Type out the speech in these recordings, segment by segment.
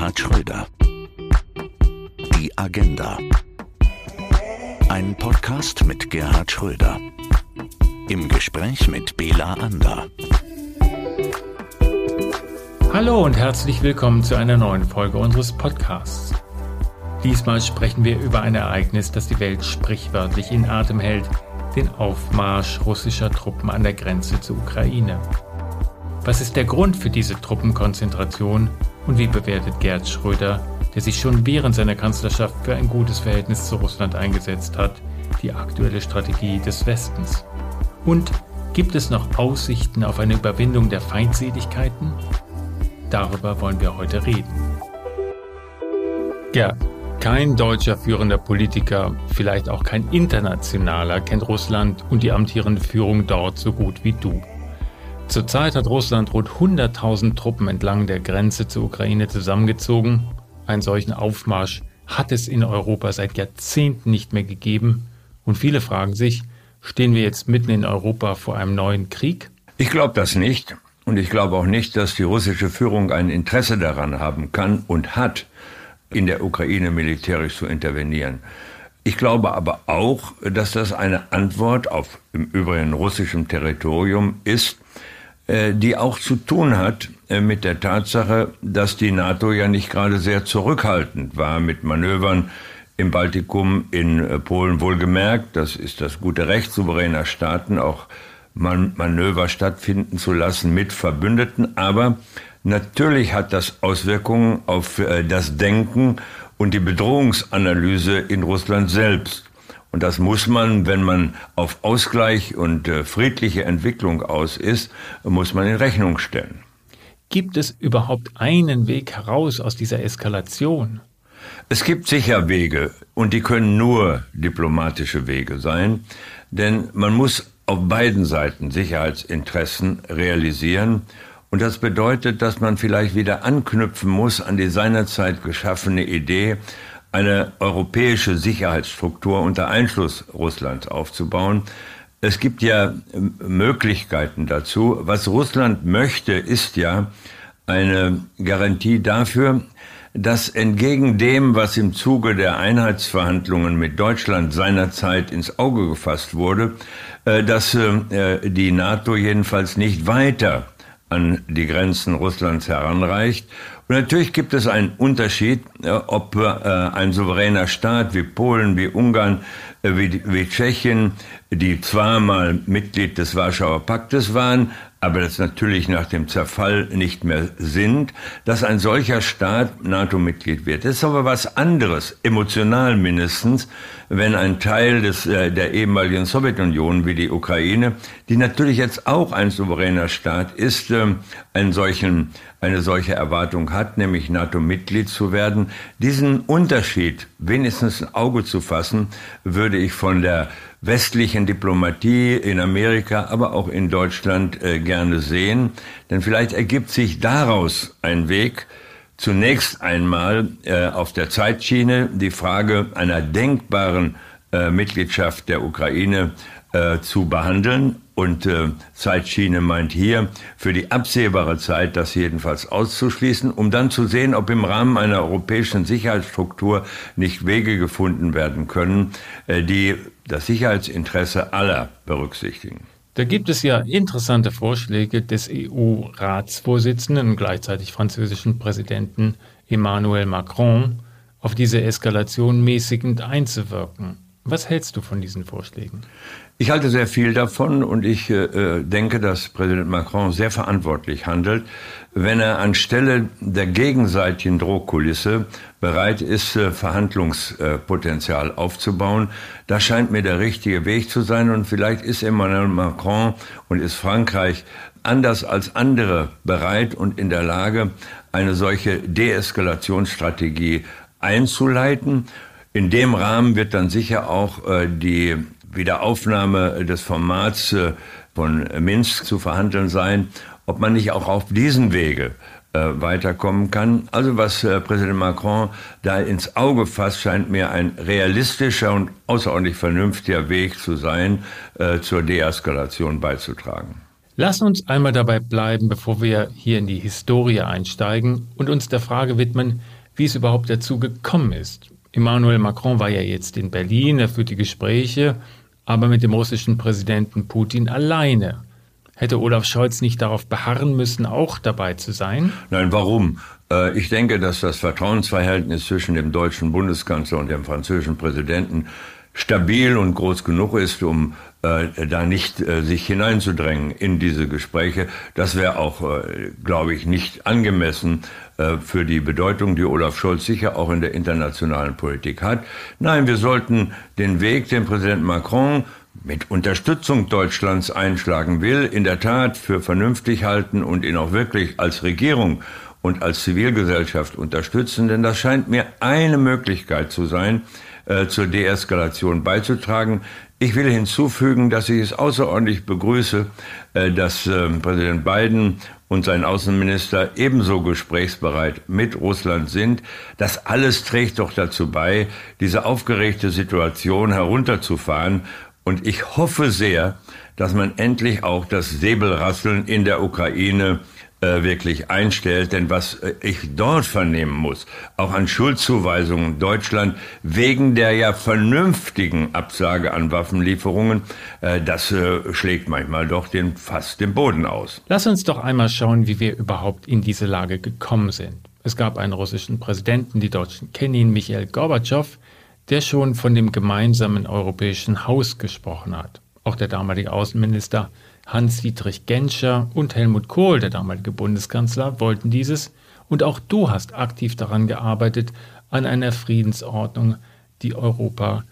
Gerhard Schröder. Die Agenda. Ein Podcast mit Gerhard Schröder. Im Gespräch mit Bela Ander. Hallo und herzlich willkommen zu einer neuen Folge unseres Podcasts. Diesmal sprechen wir über ein Ereignis, das die Welt sprichwörtlich in Atem hält, den Aufmarsch russischer Truppen an der Grenze zur Ukraine. Was ist der Grund für diese Truppenkonzentration und wie bewertet Gerd Schröder, der sich schon während seiner Kanzlerschaft für ein gutes Verhältnis zu Russland eingesetzt hat, die aktuelle Strategie des Westens? Und gibt es noch Aussichten auf eine Überwindung der Feindseligkeiten? Darüber wollen wir heute reden. Ja, kein deutscher führender Politiker, vielleicht auch kein internationaler, kennt Russland und die amtierende Führung dort so gut wie du. Zurzeit hat Russland rund 100.000 Truppen entlang der Grenze zur Ukraine zusammengezogen. Einen solchen Aufmarsch hat es in Europa seit Jahrzehnten nicht mehr gegeben. Und viele fragen sich, stehen wir jetzt mitten in Europa vor einem neuen Krieg? Ich glaube das nicht. Und ich glaube auch nicht, dass die russische Führung ein Interesse daran haben kann und hat, in der Ukraine militärisch zu intervenieren. Ich glaube aber auch, dass das eine Antwort auf im Übrigen russischem Territorium ist, die auch zu tun hat äh, mit der Tatsache, dass die NATO ja nicht gerade sehr zurückhaltend war mit Manövern im Baltikum, in äh, Polen wohlgemerkt. Das ist das gute Recht souveräner Staaten, auch Manöver stattfinden zu lassen mit Verbündeten. Aber natürlich hat das Auswirkungen auf das Denken und die Bedrohungsanalyse in Russland selbst. Und das muss man, wenn man auf Ausgleich und äh, friedliche Entwicklung aus ist, muss man in Rechnung stellen. Gibt es überhaupt einen Weg heraus aus dieser Eskalation? Es gibt sicher Wege und die können nur diplomatische Wege sein, denn man muss auf beiden Seiten Sicherheitsinteressen realisieren und das bedeutet, dass man vielleicht wieder anknüpfen muss an die seinerzeit geschaffene Idee, eine europäische Sicherheitsstruktur unter Einschluss Russlands aufzubauen. Es gibt ja ähm, Möglichkeiten dazu. Was Russland möchte, ist ja eine Garantie dafür, dass entgegen dem, was im Zuge der Einheitsverhandlungen mit Deutschland seinerzeit ins Auge gefasst wurde, äh, dass äh, die NATO jedenfalls nicht weiter an die Grenzen Russlands heranreicht und natürlich gibt es einen Unterschied, ob äh, ein souveräner Staat wie Polen, wie Ungarn, äh, wie, wie Tschechien, die zwar mal Mitglied des Warschauer Paktes waren, aber das natürlich nach dem Zerfall nicht mehr sind, dass ein solcher Staat NATO-Mitglied wird. Das ist aber was anderes, emotional mindestens, wenn ein Teil des, äh, der ehemaligen Sowjetunion wie die Ukraine, die natürlich jetzt auch ein souveräner Staat ist, äh, einen solchen, eine solche Erwartung hat, nämlich NATO-Mitglied zu werden. Diesen Unterschied wenigstens ein Auge zu fassen, würde ich von der westlichen Diplomatie in Amerika, aber auch in Deutschland äh, gerne sehen. Denn vielleicht ergibt sich daraus ein Weg, zunächst einmal äh, auf der Zeitschiene die Frage einer denkbaren äh, Mitgliedschaft der Ukraine äh, zu behandeln. Und äh, Zeitschiene meint hier für die absehbare Zeit das jedenfalls auszuschließen, um dann zu sehen, ob im Rahmen einer europäischen Sicherheitsstruktur nicht Wege gefunden werden können, äh, die das Sicherheitsinteresse aller berücksichtigen. Da gibt es ja interessante Vorschläge des EU-Ratsvorsitzenden und gleichzeitig französischen Präsidenten Emmanuel Macron, auf diese Eskalation mäßigend einzuwirken. Was hältst du von diesen Vorschlägen? Ich halte sehr viel davon und ich äh, denke, dass Präsident Macron sehr verantwortlich handelt, wenn er anstelle der gegenseitigen Drohkulisse bereit ist, äh, Verhandlungspotenzial aufzubauen. Das scheint mir der richtige Weg zu sein und vielleicht ist Emmanuel Macron und ist Frankreich anders als andere bereit und in der Lage, eine solche Deeskalationsstrategie einzuleiten. In dem Rahmen wird dann sicher auch äh, die Wiederaufnahme des Formats äh, von Minsk zu verhandeln sein, ob man nicht auch auf diesen Wege äh, weiterkommen kann. Also was äh, Präsident Macron da ins Auge fasst, scheint mir ein realistischer und außerordentlich vernünftiger Weg zu sein, zur Deeskalation beizutragen. Lass uns einmal dabei bleiben, bevor wir hier in die Historie einsteigen und uns der Frage widmen, wie es überhaupt dazu gekommen ist. Emmanuel Macron war ja jetzt in Berlin, er führt die Gespräche, aber mit dem russischen Präsidenten Putin alleine. Hätte Olaf Scholz nicht darauf beharren müssen, auch dabei zu sein? Nein, warum? Äh, ich denke, dass das Vertrauensverhältnis zwischen dem deutschen Bundeskanzler und dem französischen Präsidenten stabil und groß genug ist, um äh, da nicht äh, sich hineinzudrängen in diese Gespräche. Das wäre auch, äh, glaube ich, nicht angemessen für die Bedeutung, die Olaf Scholz sicher auch in der internationalen Politik hat. Nein, wir sollten den Weg, den Präsident Macron mit Unterstützung Deutschlands einschlagen will, in der Tat für vernünftig halten und ihn auch wirklich als Regierung und als Zivilgesellschaft unterstützen, denn das scheint mir eine Möglichkeit zu sein, äh, zur Deeskalation beizutragen. Ich will hinzufügen, dass ich es außerordentlich begrüße, äh, dass äh, Präsident Biden und sein Außenminister ebenso gesprächsbereit mit Russland sind. Das alles trägt doch dazu bei, diese aufgeregte Situation herunterzufahren. Und ich hoffe sehr, dass man endlich auch das Säbelrasseln in der Ukraine äh, wirklich einstellt. Denn was äh, ich dort vernehmen muss, auch an Schuldzuweisungen Deutschland wegen der ja vernünftigen Absage an Waffenlieferungen, äh, das schlägt manchmal doch den, fast den Boden aus. Lass uns doch einmal schauen, wie wir überhaupt in diese Lage gekommen sind. Es gab einen russischen Präsidenten, die Deutschen kennen ihn, Michael Gorbatschow, der schon von dem gemeinsamen europäischen Haus gesprochen hat. Auch der damalige Außenminister Hans-Dietrich Genscher und Helmut Kohl, der damalige Bundeskanzler, wollten dieses und auch du hast aktiv daran gearbeitet, an einer Friedensordnung, die Europa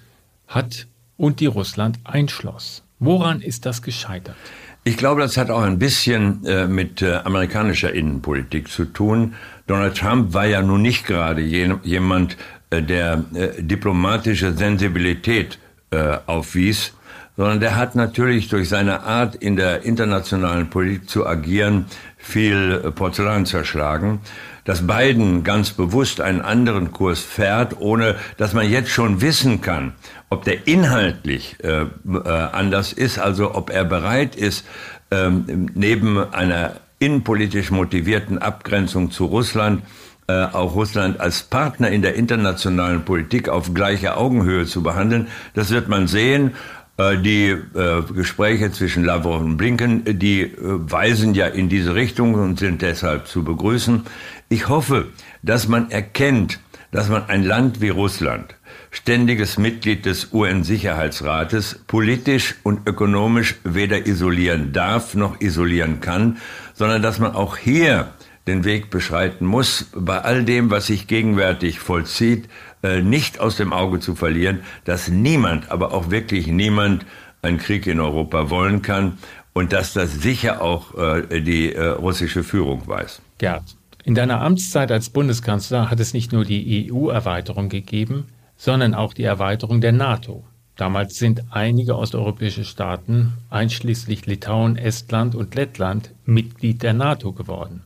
hat und die Russland einschloss. Woran ist das gescheitert? Ich glaube, das hat auch ein bisschen äh, mit äh, amerikanischer Innenpolitik zu tun. Donald Trump war ja nun nicht gerade jemand, äh, der äh, diplomatische Sensibilität äh, aufwies sondern der hat natürlich durch seine Art in der internationalen Politik zu agieren viel äh, Porzellan zerschlagen. Dass Biden ganz bewusst einen anderen Kurs fährt, ohne dass man jetzt schon wissen kann, ob der inhaltlich äh, äh, anders ist, also ob er bereit ist, ähm, neben einer innenpolitisch motivierten Abgrenzung zu Russland äh, auch Russland als Partner in der internationalen Politik auf gleicher Augenhöhe zu behandeln. Das wird man sehen. Äh, die äh, Gespräche zwischen Lavrov und Blinken, die äh, weisen ja in diese Richtung und sind deshalb zu begrüßen. Ich hoffe, dass man erkennt, dass man ein Land wie Russland, ständiges Mitglied des UN-Sicherheitsrates, politisch und ökonomisch weder isolieren darf noch isolieren kann, sondern dass man auch hier den Weg beschreiten muss, bei all dem, was sich gegenwärtig vollzieht, nicht aus dem Auge zu verlieren, dass niemand, aber auch wirklich niemand einen Krieg in Europa wollen kann und dass das sicher auch äh, die äh, russische Führung weiß. Gerd, in deiner Amtszeit als Bundeskanzler hat es nicht nur die EU-Erweiterung gegeben, sondern auch die Erweiterung der NATO. Damals sind einige osteuropäische Staaten, einschließlich Litauen, Estland und Lettland, Mitglied der NATO geworden.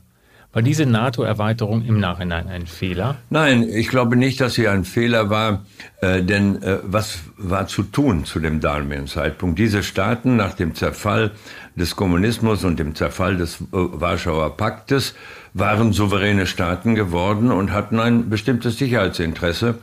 War diese NATO-Erweiterung im Nachhinein ein Fehler? Nein, ich glaube nicht, dass sie ein Fehler war, äh, denn äh, was war zu tun zu dem damaligen Zeitpunkt? Diese Staaten nach dem Zerfall des Kommunismus und dem Zerfall des äh, Warschauer Paktes waren souveräne Staaten geworden und hatten ein bestimmtes Sicherheitsinteresse.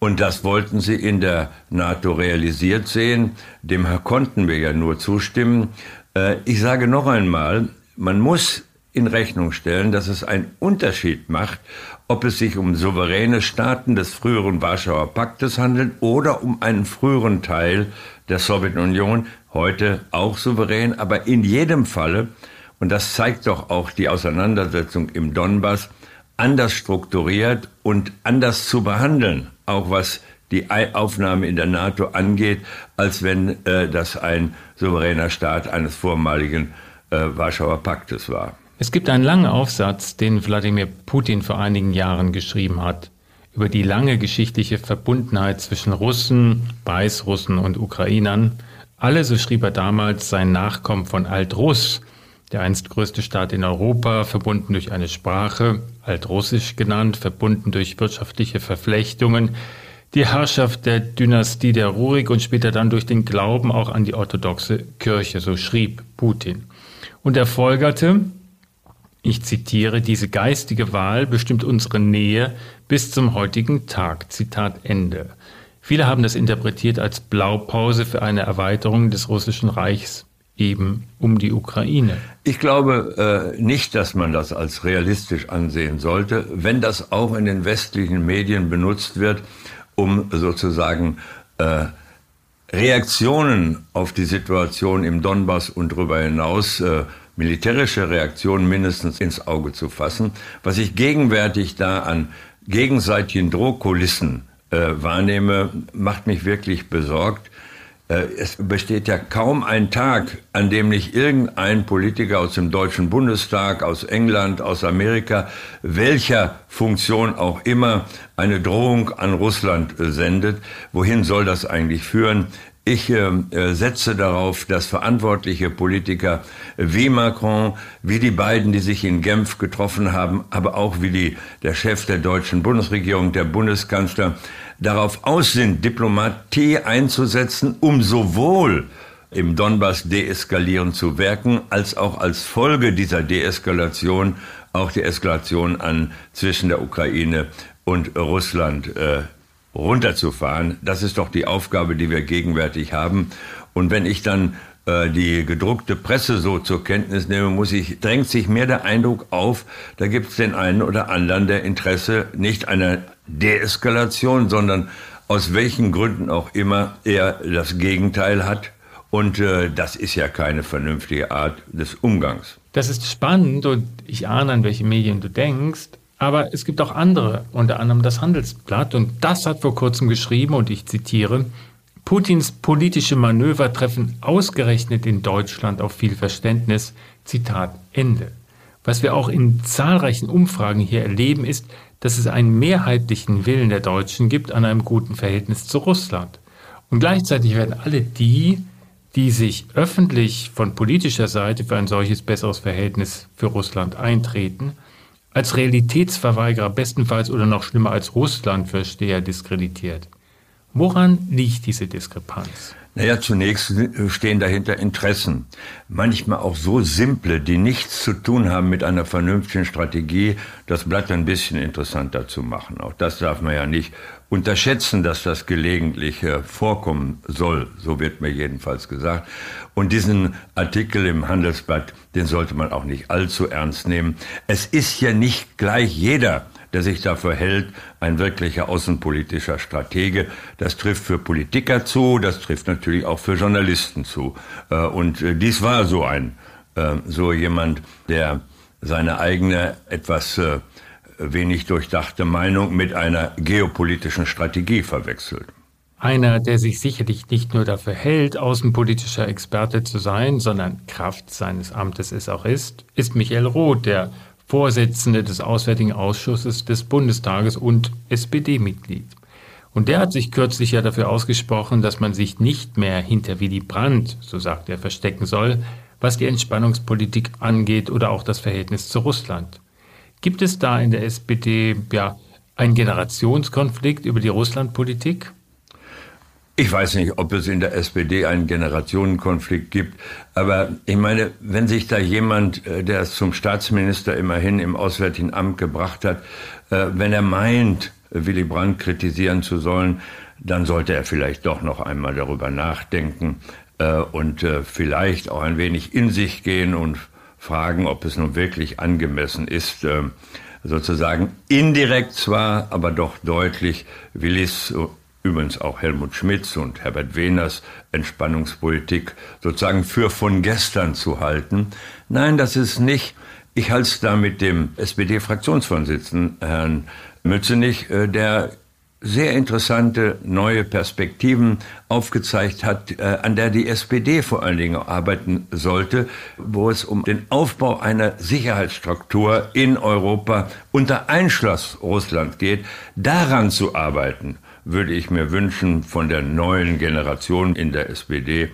Und das wollten sie in der NATO realisiert sehen. Dem konnten wir ja nur zustimmen. Äh, ich sage noch einmal, man muss in Rechnung stellen, dass es einen Unterschied macht, ob es sich um souveräne Staaten des früheren Warschauer Paktes handelt oder um einen früheren Teil der Sowjetunion, heute auch souverän, aber in jedem Falle, und das zeigt doch auch die Auseinandersetzung im Donbass, anders strukturiert und anders zu behandeln, auch was die Aufnahme in der NATO angeht, als wenn äh, das ein souveräner Staat eines vormaligen äh, Warschauer Paktes war. Es gibt einen langen Aufsatz, den Wladimir Putin vor einigen Jahren geschrieben hat, über die lange geschichtliche Verbundenheit zwischen Russen, Weißrussen und Ukrainern. Alle, so schrieb er damals, seien Nachkommen von Altruss, der einst größte Staat in Europa, verbunden durch eine Sprache, Altrussisch genannt, verbunden durch wirtschaftliche Verflechtungen, die Herrschaft der Dynastie der Rurik und später dann durch den Glauben auch an die orthodoxe Kirche, so schrieb Putin. Und er folgerte, ich zitiere, diese geistige Wahl bestimmt unsere Nähe bis zum heutigen Tag. Zitat Ende. Viele haben das interpretiert als Blaupause für eine Erweiterung des russischen Reichs eben um die Ukraine. Ich glaube äh, nicht, dass man das als realistisch ansehen sollte, wenn das auch in den westlichen Medien benutzt wird, um sozusagen äh, Reaktionen auf die Situation im Donbass und darüber hinaus äh, militärische Reaktionen mindestens ins Auge zu fassen. Was ich gegenwärtig da an gegenseitigen Drohkulissen äh, wahrnehme, macht mich wirklich besorgt. Äh, es besteht ja kaum ein Tag, an dem nicht irgendein Politiker aus dem Deutschen Bundestag, aus England, aus Amerika, welcher Funktion auch immer, eine Drohung an Russland äh, sendet. Wohin soll das eigentlich führen? Ich äh, setze darauf, dass verantwortliche Politiker wie Macron, wie die beiden, die sich in Genf getroffen haben, aber auch wie die, der Chef der deutschen Bundesregierung, der Bundeskanzler, darauf aus sind, Diplomatie einzusetzen, um sowohl im Donbass deeskalieren zu wirken, als auch als Folge dieser Deeskalation auch die Eskalation an zwischen der Ukraine und Russland äh, runterzufahren. Das ist doch die Aufgabe, die wir gegenwärtig haben. Und wenn ich dann äh, die gedruckte Presse so zur Kenntnis nehme, muss ich, drängt sich mir der Eindruck auf, da gibt es den einen oder anderen, der Interesse nicht einer Deeskalation, sondern aus welchen Gründen auch immer er das Gegenteil hat. Und äh, das ist ja keine vernünftige Art des Umgangs. Das ist spannend und ich ahne, an welche Medien du denkst. Aber es gibt auch andere, unter anderem das Handelsblatt. Und das hat vor kurzem geschrieben, und ich zitiere, Putins politische Manöver treffen ausgerechnet in Deutschland auf viel Verständnis. Zitat Ende. Was wir auch in zahlreichen Umfragen hier erleben, ist, dass es einen mehrheitlichen Willen der Deutschen gibt an einem guten Verhältnis zu Russland. Und gleichzeitig werden alle die, die sich öffentlich von politischer Seite für ein solches besseres Verhältnis für Russland eintreten, als Realitätsverweigerer bestenfalls oder noch schlimmer als Russlandversteher diskreditiert. Woran liegt diese Diskrepanz? Naja, zunächst stehen dahinter Interessen. Manchmal auch so simple, die nichts zu tun haben mit einer vernünftigen Strategie, das Blatt ein bisschen interessanter zu machen. Auch das darf man ja nicht unterschätzen, dass das gelegentlich vorkommen soll. So wird mir jedenfalls gesagt. Und diesen Artikel im Handelsblatt, den sollte man auch nicht allzu ernst nehmen. Es ist ja nicht gleich jeder der sich dafür hält, ein wirklicher außenpolitischer Stratege. Das trifft für Politiker zu, das trifft natürlich auch für Journalisten zu. Äh, und äh, dies war so ein, äh, so jemand, der seine eigene etwas wenig durchdachte Meinung mit einer geopolitischen Strategie verwechselt. Einer, der sich sicherlich nicht nur dafür hält, außenpolitischer Experte zu sein, sondern Kraft seines Amtes es auch ist, ist Michael Roth, der Vorsitzende des Auswärtigen Ausschusses des Bundestages und SPD-Mitglied. Und der hat sich kürzlich ja dafür ausgesprochen, dass man sich nicht mehr hinter Willy Brandt, so sagt er, verstecken soll, was die Entspannungspolitik angeht oder auch das Verhältnis zu Russland. Gibt es da in der SPD ja einen Generationskonflikt über die Russlandpolitik? Ich weiß nicht, ob es in der SPD einen Generationenkonflikt gibt, aber ich meine, wenn sich da jemand, äh, der es zum Staatsminister immerhin im Auswärtigen Amt gebracht hat, äh, wenn er meint, Willy Brandt kritisieren zu sollen, dann sollte er vielleicht doch noch einmal darüber nachdenken äh, und vielleicht auch ein wenig in sich gehen und fragen, ob es nun wirklich angemessen ist, sozusagen indirekt zwar, aber doch deutlich Willys übrigens auch Helmut Schmidts und Herbert Wehners Entspannungspolitik sozusagen für von gestern zu halten. Nein, das ist nicht. Ich halte es da mit dem SPD-Fraktionsvorsitzenden Herrn Mützenich, äh, der sehr interessante neue Perspektiven aufgezeigt hat, äh, an der die SPD vor allen Dingen arbeiten sollte, wo es um den Aufbau einer Sicherheitsstruktur in Europa unter Einschluss Russland geht, daran zu arbeiten würde ich mir wünschen von der neuen Generation in der SPD.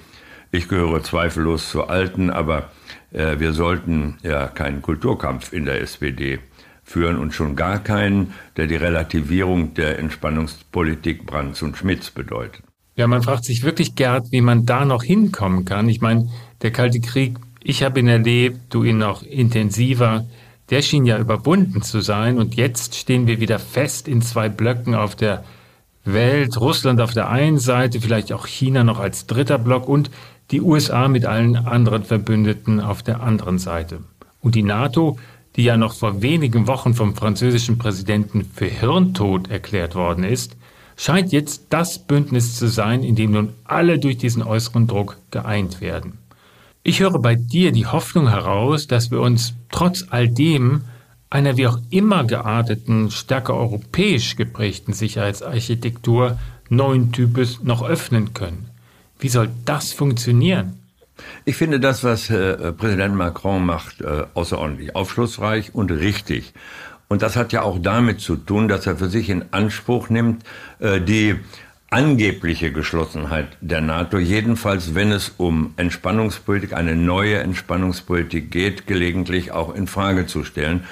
Ich gehöre zweifellos zur alten, aber äh, wir sollten ja keinen Kulturkampf in der SPD führen und schon gar keinen, der die Relativierung der Entspannungspolitik Brands und Schmidts bedeutet. Ja, man fragt sich wirklich, Gerd, wie man da noch hinkommen kann. Ich meine, der Kalte Krieg Ich habe ihn erlebt, du ihn noch intensiver. Der schien ja überwunden zu sein und jetzt stehen wir wieder fest in zwei Blöcken auf der Welt. Russland auf der einen Seite, vielleicht auch China noch als dritter Block und die USA mit allen anderen Verbündeten auf der anderen Seite. Und die NATO, die ja noch vor wenigen Wochen vom französischen Präsidenten für Hirntod erklärt worden ist, scheint jetzt das Bündnis zu sein, in dem nun alle durch diesen äußeren Druck geeint werden. Ich höre bei dir die Hoffnung heraus, dass wir uns trotz all dem einer wie auch immer gearteten, stärker europäisch geprägten Sicherheitsarchitektur neuen Types noch öffnen können. Wie soll das funktionieren? Ich finde das, was äh, Präsident Macron macht, äh, außerordentlich aufschlussreich und richtig. Und das hat ja auch damit zu tun, dass er für sich in Anspruch nimmt, äh, die angebliche Geschlossenheit der NATO, jedenfalls wenn es um Entspannungspolitik, eine neue Entspannungspolitik geht, gelegentlich auch in Frage zu stellen.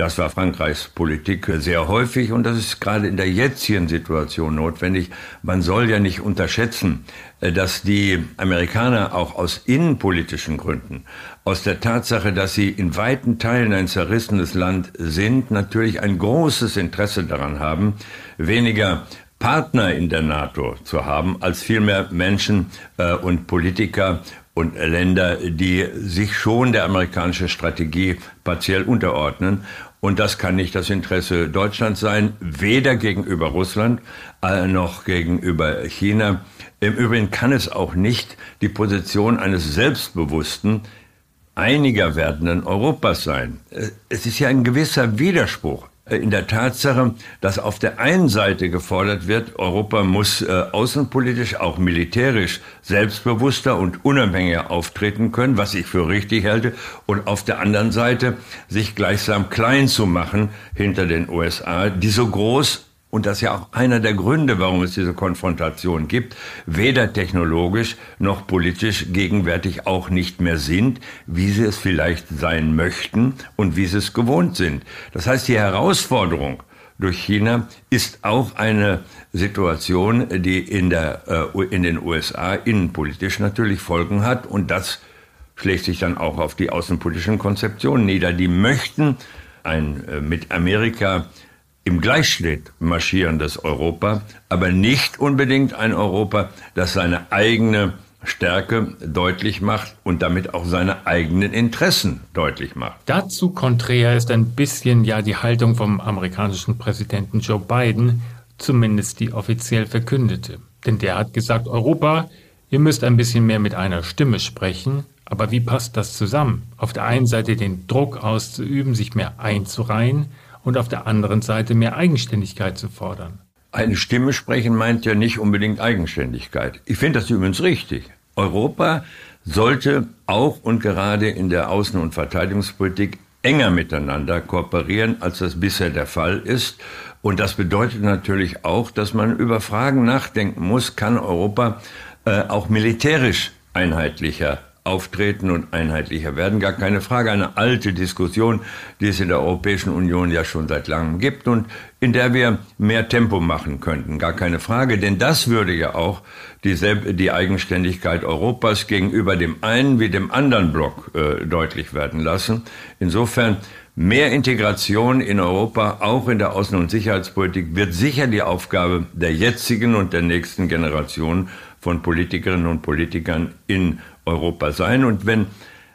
Das war Frankreichs Politik sehr häufig und das ist gerade in der jetzigen Situation notwendig. Man soll ja nicht unterschätzen, äh, dass die Amerikaner auch aus innenpolitischen Gründen, aus der Tatsache, dass sie in weiten Teilen ein zerrissenes Land sind, natürlich ein großes Interesse daran haben, weniger Partner in der NATO zu haben, als vielmehr Menschen äh, und Politiker und Länder, die sich schon der amerikanischen Strategie partiell unterordnen. Und das kann nicht das Interesse Deutschlands sein, weder gegenüber Russland äh, noch gegenüber China. Im Übrigen kann es auch nicht die Position eines selbstbewussten, einiger werdenden Europas sein. Äh, es ist ja ein gewisser Widerspruch in der Tatsache, dass auf der einen Seite gefordert wird, Europa muss äh, außenpolitisch, auch militärisch selbstbewusster und unabhängiger auftreten können, was ich für richtig halte, und auf der anderen Seite sich gleichsam klein zu machen hinter den USA, die so groß und das ist ja auch einer der Gründe, warum es diese Konfrontation gibt, weder technologisch noch politisch gegenwärtig auch nicht mehr sind, wie sie es vielleicht sein möchten und wie sie es gewohnt sind. Das heißt, die Herausforderung durch China ist auch eine Situation, die in, der, äh, in den USA innenpolitisch natürlich Folgen hat und das schlägt sich dann auch auf die außenpolitischen Konzeptionen nieder. Die möchten ein äh, mit Amerika im Gleichschritt marschierendes Europa, aber nicht unbedingt ein Europa, das seine eigene Stärke deutlich macht und damit auch seine eigenen Interessen deutlich macht. Dazu konträr ist ein bisschen ja die Haltung vom amerikanischen Präsidenten Joe Biden, zumindest die offiziell verkündete. Denn der hat gesagt, Europa, ihr müsst ein bisschen mehr mit einer Stimme sprechen, aber wie passt das zusammen? Auf der einen Seite den Druck auszuüben, sich mehr einzureihen, und auf der anderen Seite mehr Eigenständigkeit zu fordern. Eine Stimme sprechen meint ja nicht unbedingt Eigenständigkeit. Ich finde das übrigens richtig. Europa sollte auch und gerade in der Außen- und Verteidigungspolitik enger miteinander kooperieren, als das bisher der Fall ist. Und das bedeutet natürlich auch, dass man über Fragen nachdenken muss, kann Europa äh, auch militärisch einheitlicher auftreten und einheitlicher werden. Gar keine Frage. Eine alte Diskussion, die es in der Europäischen Union ja schon seit langem gibt und in der wir mehr Tempo machen könnten. Gar keine Frage. Denn das würde ja auch die, Eigenständigkeit Europas gegenüber dem einen wie dem anderen Block äh, deutlich werden lassen. Insofern Mehr Integration in Europa, auch in der Außen- und Sicherheitspolitik, wird sicher die Aufgabe der jetzigen und der nächsten Generation von Politikerinnen und Politikern in Europa sein. Und wenn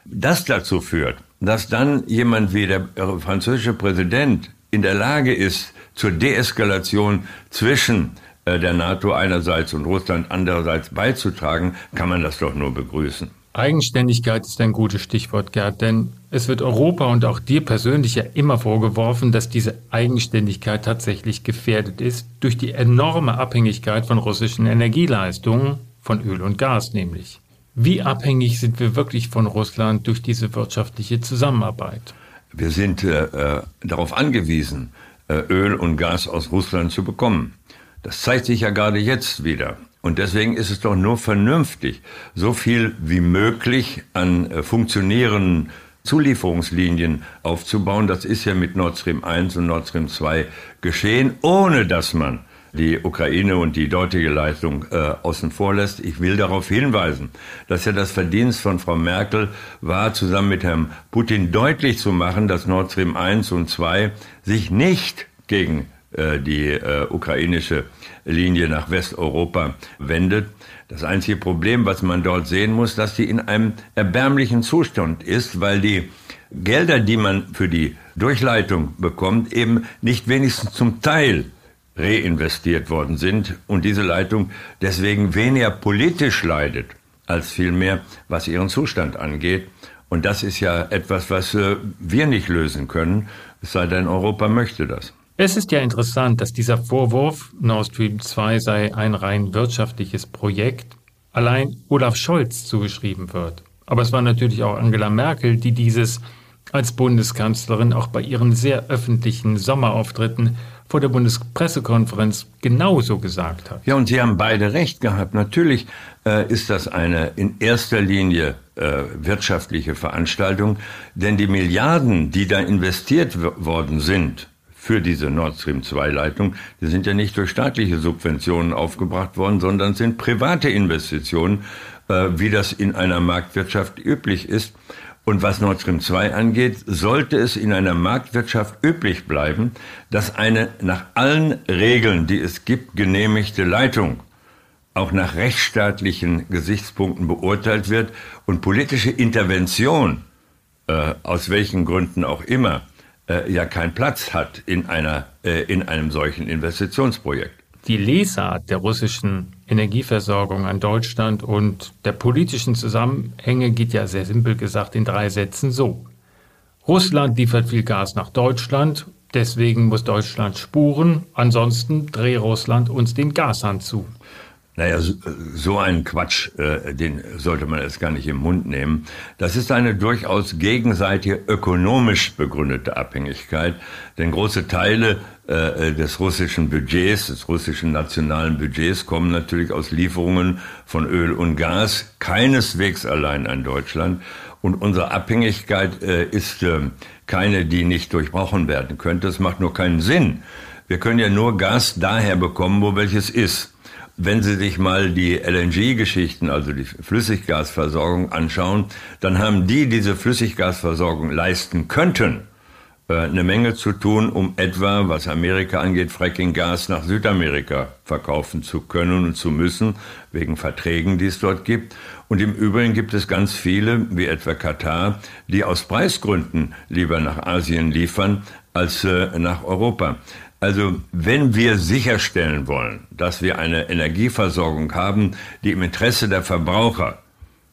das dazu führt, dass dann jemand wie der französische Präsident in der Lage ist, zur Deeskalation zwischen äh, der NATO einerseits und Russland andererseits beizutragen, kann man das doch nur begrüßen. Eigenständigkeit ist ein gutes Stichwort, Gerd, denn es wird Europa und auch dir persönlich ja immer vorgeworfen, dass diese Eigenständigkeit tatsächlich gefährdet ist durch die enorme Abhängigkeit von russischen Energieleistungen, von Öl und Gas nämlich. Wie abhängig sind wir wirklich von Russland durch diese wirtschaftliche Zusammenarbeit? Wir sind äh, äh, darauf angewiesen, äh, Öl und Gas aus Russland zu bekommen. Das zeigt sich ja gerade jetzt wieder. Und deswegen ist es doch nur vernünftig, so viel wie möglich an äh, funktionierenden Zulieferungslinien aufzubauen. Das ist ja mit Nord Stream 1 und Nord Stream 2 geschehen, ohne dass man die Ukraine und die dortige Leitung äh, außen vor lässt. Ich will darauf hinweisen, dass ja das Verdienst von Frau Merkel war, zusammen mit Herrn Putin deutlich zu machen, dass Nord Stream 1 und 2 sich nicht gegen äh, die äh, ukrainische Linie nach Westeuropa wendet. Das einzige Problem, was man dort sehen muss, dass die in einem erbärmlichen Zustand ist, weil die Gelder, die man für die Durchleitung bekommt, eben nicht wenigstens zum Teil reinvestiert worden sind und diese Leitung deswegen weniger politisch leidet, als vielmehr was ihren Zustand angeht. Und das ist ja etwas, was äh, wir nicht lösen können, es sei denn, Europa möchte das. Es ist ja interessant, dass dieser Vorwurf, Nord Stream 2 sei ein rein wirtschaftliches Projekt, allein Olaf Scholz zugeschrieben wird. Aber es war natürlich auch Angela Merkel, die dieses als Bundeskanzlerin auch bei ihren sehr öffentlichen Sommerauftritten vor der Bundespressekonferenz genauso gesagt hat. Ja, und Sie haben beide recht gehabt. Natürlich äh, ist das eine in erster Linie äh, wirtschaftliche Veranstaltung, denn die Milliarden, die da investiert worden sind, für diese Nord Stream 2 Leitung, die sind ja nicht durch staatliche Subventionen aufgebracht worden, sondern sind private Investitionen, äh, wie das in einer Marktwirtschaft üblich ist. Und was Nord Stream 2 angeht, sollte es in einer Marktwirtschaft üblich bleiben, dass eine nach allen Regeln, die es gibt, genehmigte Leitung auch nach rechtsstaatlichen Gesichtspunkten beurteilt wird und politische Intervention, äh, aus welchen Gründen auch immer, äh, ja keinen Platz hat in, einer, äh, in einem solchen Investitionsprojekt. Die Lesart der russischen Energieversorgung an Deutschland und der politischen Zusammenhänge geht ja sehr simpel gesagt in drei Sätzen so. Russland liefert viel Gas nach Deutschland, deswegen muss Deutschland spuren, ansonsten drehe Russland uns den Gashahn zu. Naja, so einen Quatsch, äh, den sollte man jetzt gar nicht im Mund nehmen. Das ist eine durchaus gegenseitige ökonomisch begründete Abhängigkeit, denn große Teile äh, des russischen Budgets, des russischen nationalen Budgets kommen natürlich aus Lieferungen von Öl und Gas, keineswegs allein an Deutschland. Und unsere Abhängigkeit äh, ist äh, keine, die nicht durchbrochen werden könnte. Es macht nur keinen Sinn. Wir können ja nur Gas daher bekommen, wo welches ist. Wenn Sie sich mal die LNG-Geschichten, also die Flüssiggasversorgung anschauen, dann haben die diese Flüssiggasversorgung leisten könnten, äh, eine Menge zu tun, um etwa, was Amerika angeht, Fracking-Gas nach Südamerika verkaufen zu können und zu müssen, wegen Verträgen, die es dort gibt. Und im Übrigen gibt es ganz viele, wie etwa Katar, die aus Preisgründen lieber nach Asien liefern als äh, nach Europa. Also wenn wir sicherstellen wollen, dass wir eine Energieversorgung haben, die im Interesse der Verbraucher,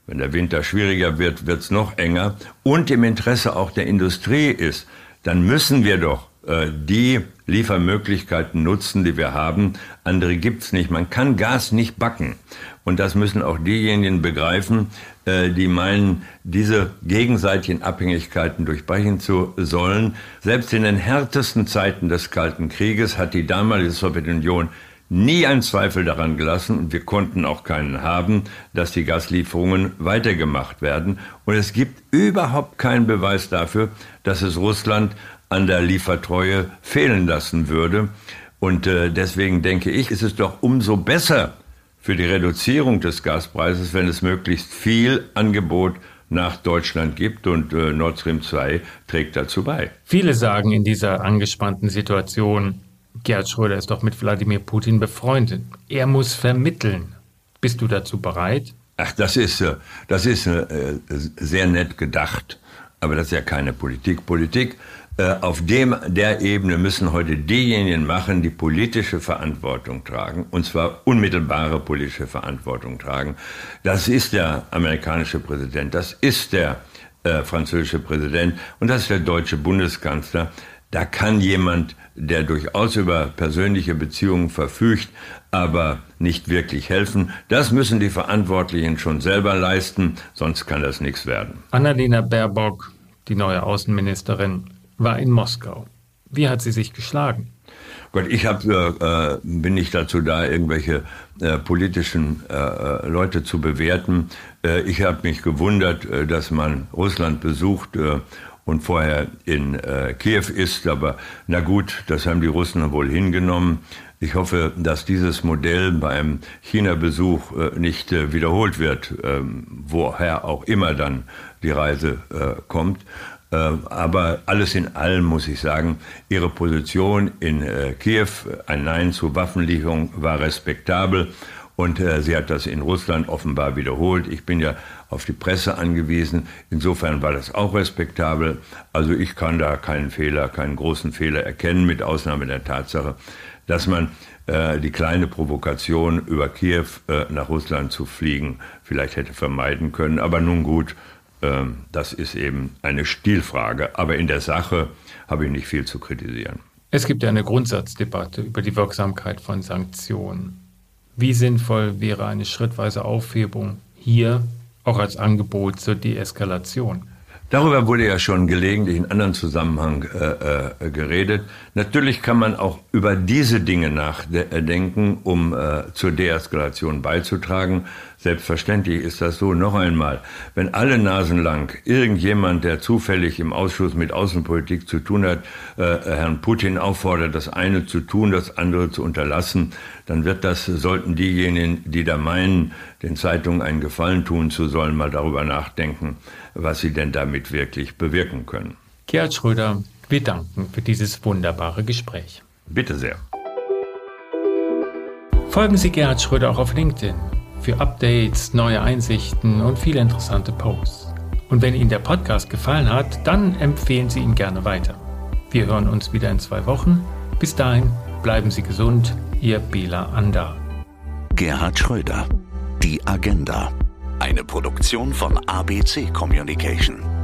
wenn der Winter schwieriger wird, wird es noch enger, und im Interesse auch der Industrie ist, dann müssen wir doch äh, die Liefermöglichkeiten nutzen, die wir haben. Andere gibt's nicht. Man kann Gas nicht backen. Und das müssen auch diejenigen begreifen, die meinen, diese gegenseitigen Abhängigkeiten durchbrechen zu sollen. Selbst in den härtesten Zeiten des Kalten Krieges hat die damalige Sowjetunion nie einen Zweifel daran gelassen und wir konnten auch keinen haben, dass die Gaslieferungen weitergemacht werden. Und es gibt überhaupt keinen Beweis dafür, dass es Russland an der Liefertreue fehlen lassen würde. Und äh, deswegen denke ich, ist es doch umso besser für die Reduzierung des Gaspreises, wenn es möglichst viel Angebot nach Deutschland gibt und äh, Nord Stream 2 trägt dazu bei. Viele sagen in dieser angespannten Situation, Gerhard Schröder ist doch mit Wladimir Putin befreundet. Er muss vermitteln. Bist du dazu bereit? Ach, das ist, äh, das ist äh, sehr nett gedacht. Aber das ist ja keine Politik. Politik äh, auf dem, der Ebene müssen heute diejenigen machen, die politische Verantwortung tragen, und zwar unmittelbare politische Verantwortung tragen. Das ist der amerikanische Präsident, das ist der äh, französische Präsident und das ist der deutsche Bundeskanzler. Da kann jemand, der durchaus über persönliche Beziehungen verfügt, aber nicht wirklich helfen. Das müssen die Verantwortlichen schon selber leisten, sonst kann das nichts werden. Annalena Baerbock, die neue Außenministerin, war in Moskau. Wie hat sie sich geschlagen? Gott, ich hab, äh, bin nicht dazu da, irgendwelche äh, politischen äh, äh Leute zu bewerten. Äh, ich habe mich gewundert, äh, dass man Russland besucht, und vorher in äh, Kiew ist. Aber na gut, das haben die Russen wohl hingenommen. Ich hoffe, dass dieses Modell beim China-Besuch äh, nicht äh, wiederholt wird, ähm, woher auch immer dann die Reise äh, kommt. Äh, aber alles in allem muss ich sagen, ihre Position in äh, Kiew, ein Nein zur Waffenlieferung, war respektabel. Und äh, sie hat das in Russland offenbar wiederholt. Ich bin ja auf die Presse angewiesen. Insofern war das auch respektabel. Also ich kann da keinen Fehler, keinen großen Fehler erkennen, mit Ausnahme der Tatsache, dass man die kleine Provokation über Kiew nach Russland zu fliegen vielleicht hätte vermeiden können. Aber nun gut, das ist eben eine Stilfrage. Aber in der Sache habe ich nicht viel zu kritisieren. Es gibt ja eine Grundsatzdebatte über die Wirksamkeit von Sanktionen. Wie sinnvoll wäre eine schrittweise Aufhebung hier auch als Angebot zur Deeskalation? Darüber wurde ja schon gelegentlich in anderen Zusammenhang äh, äh, geredet. Natürlich kann man auch über diese Dinge nachdenken, um äh, zur Deeskalation beizutragen. Selbstverständlich ist das so. Noch einmal, wenn alle Nasen lang irgendjemand, der zufällig im Ausschuss mit Außenpolitik zu tun hat, äh, Herrn Putin auffordert, das eine zu tun, das andere zu unterlassen, dann wird das, sollten diejenigen, die da meinen, den Zeitungen einen Gefallen tun zu sollen, mal darüber nachdenken, was sie denn damit wirklich bewirken können. Gerhard Schröder, wir danken für dieses wunderbare Gespräch. Bitte sehr. Folgen Sie Gerhard Schröder auch auf LinkedIn für Updates, neue Einsichten und viele interessante Posts. Und wenn Ihnen der Podcast gefallen hat, dann empfehlen Sie ihn gerne weiter. Wir hören uns wieder in zwei Wochen. Bis dahin, bleiben Sie gesund, Ihr Bela Ander. Gerhard Schröder, die Agenda. Eine Produktion von ABC Communication.